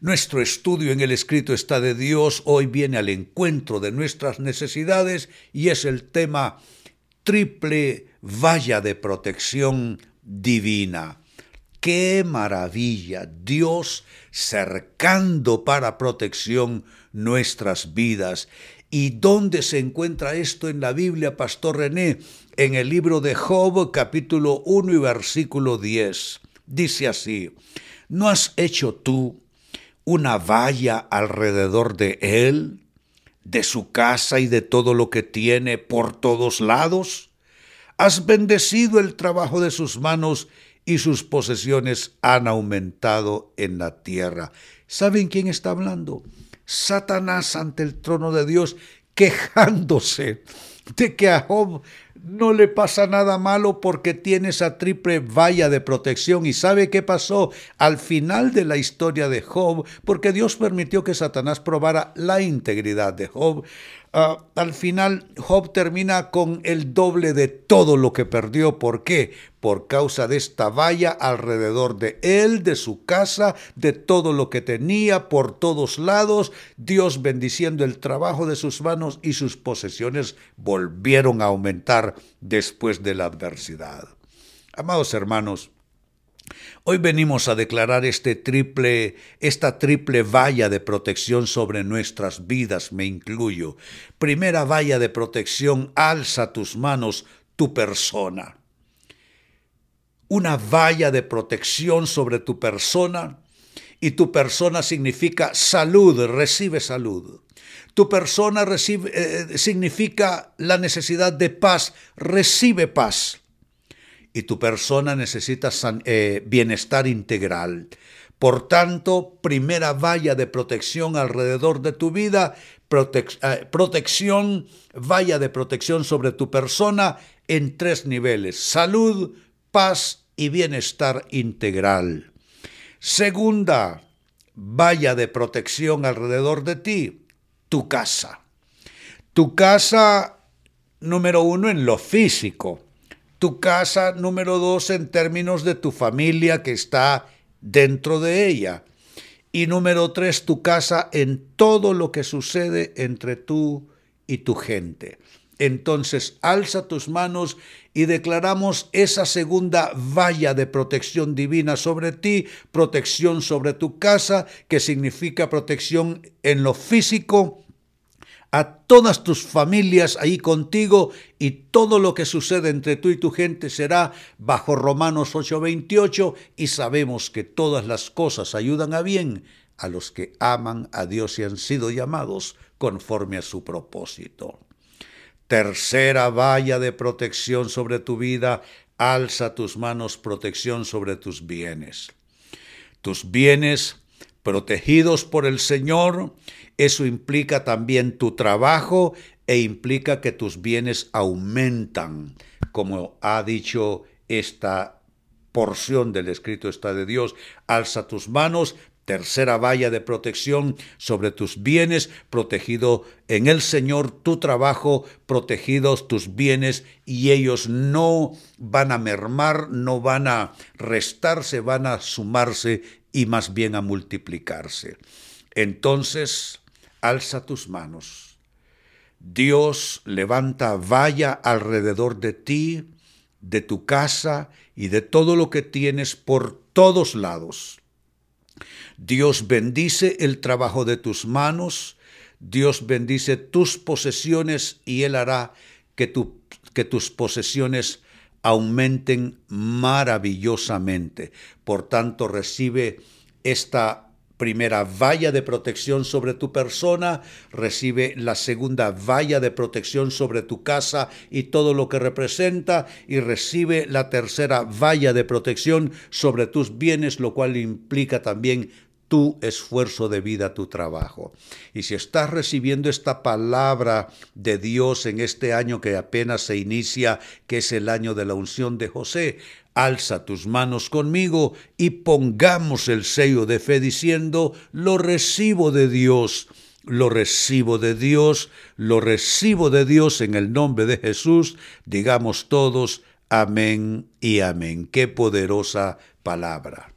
Nuestro estudio en el escrito está de Dios hoy viene al encuentro de nuestras necesidades y es el tema triple valla de protección divina. ¡Qué maravilla! Dios cercando para protección nuestras vidas. ¿Y dónde se encuentra esto en la Biblia, Pastor René? En el libro de Job, capítulo 1 y versículo 10. Dice así, ¿no has hecho tú una valla alrededor de él, de su casa y de todo lo que tiene por todos lados? Has bendecido el trabajo de sus manos y sus posesiones han aumentado en la tierra. ¿Saben quién está hablando? Satanás ante el trono de Dios quejándose de que a Job no le pasa nada malo porque tiene esa triple valla de protección. ¿Y sabe qué pasó al final de la historia de Job? Porque Dios permitió que Satanás probara la integridad de Job. Ah, al final Job termina con el doble de todo lo que perdió. ¿Por qué? Por causa de esta valla alrededor de él, de su casa, de todo lo que tenía por todos lados. Dios bendiciendo el trabajo de sus manos y sus posesiones volvieron a aumentar después de la adversidad. Amados hermanos, Hoy venimos a declarar este triple, esta triple valla de protección sobre nuestras vidas, me incluyo. Primera valla de protección, alza tus manos, tu persona. Una valla de protección sobre tu persona, y tu persona significa salud, recibe salud. Tu persona eh, significa la necesidad de paz, recibe paz y tu persona necesita eh, bienestar integral. Por tanto, primera valla de protección alrededor de tu vida, eh, protección, valla de protección sobre tu persona en tres niveles, salud, paz y bienestar integral. Segunda, valla de protección alrededor de ti, tu casa. Tu casa, número uno, en lo físico tu casa número dos en términos de tu familia que está dentro de ella. Y número tres, tu casa en todo lo que sucede entre tú y tu gente. Entonces alza tus manos y declaramos esa segunda valla de protección divina sobre ti, protección sobre tu casa, que significa protección en lo físico, a todas tus familias ahí contigo y todo lo que sucede entre tú y tu gente será bajo Romanos 8:28 y sabemos que todas las cosas ayudan a bien a los que aman a Dios y han sido llamados conforme a su propósito. Tercera valla de protección sobre tu vida, alza tus manos protección sobre tus bienes. Tus bienes protegidos por el Señor, eso implica también tu trabajo e implica que tus bienes aumentan, como ha dicho esta porción del escrito está de Dios, alza tus manos, tercera valla de protección sobre tus bienes, protegido en el Señor tu trabajo, protegidos tus bienes y ellos no van a mermar, no van a restarse, van a sumarse y más bien a multiplicarse. Entonces, alza tus manos. Dios levanta valla alrededor de ti, de tu casa y de todo lo que tienes por todos lados. Dios bendice el trabajo de tus manos, Dios bendice tus posesiones y Él hará que, que tus posesiones aumenten maravillosamente. Por tanto, recibe esta primera valla de protección sobre tu persona, recibe la segunda valla de protección sobre tu casa y todo lo que representa, y recibe la tercera valla de protección sobre tus bienes, lo cual implica también tu esfuerzo de vida, tu trabajo. Y si estás recibiendo esta palabra de Dios en este año que apenas se inicia, que es el año de la unción de José, alza tus manos conmigo y pongamos el sello de fe diciendo, lo recibo de Dios, lo recibo de Dios, lo recibo de Dios en el nombre de Jesús, digamos todos, Amén y amén. Qué poderosa palabra.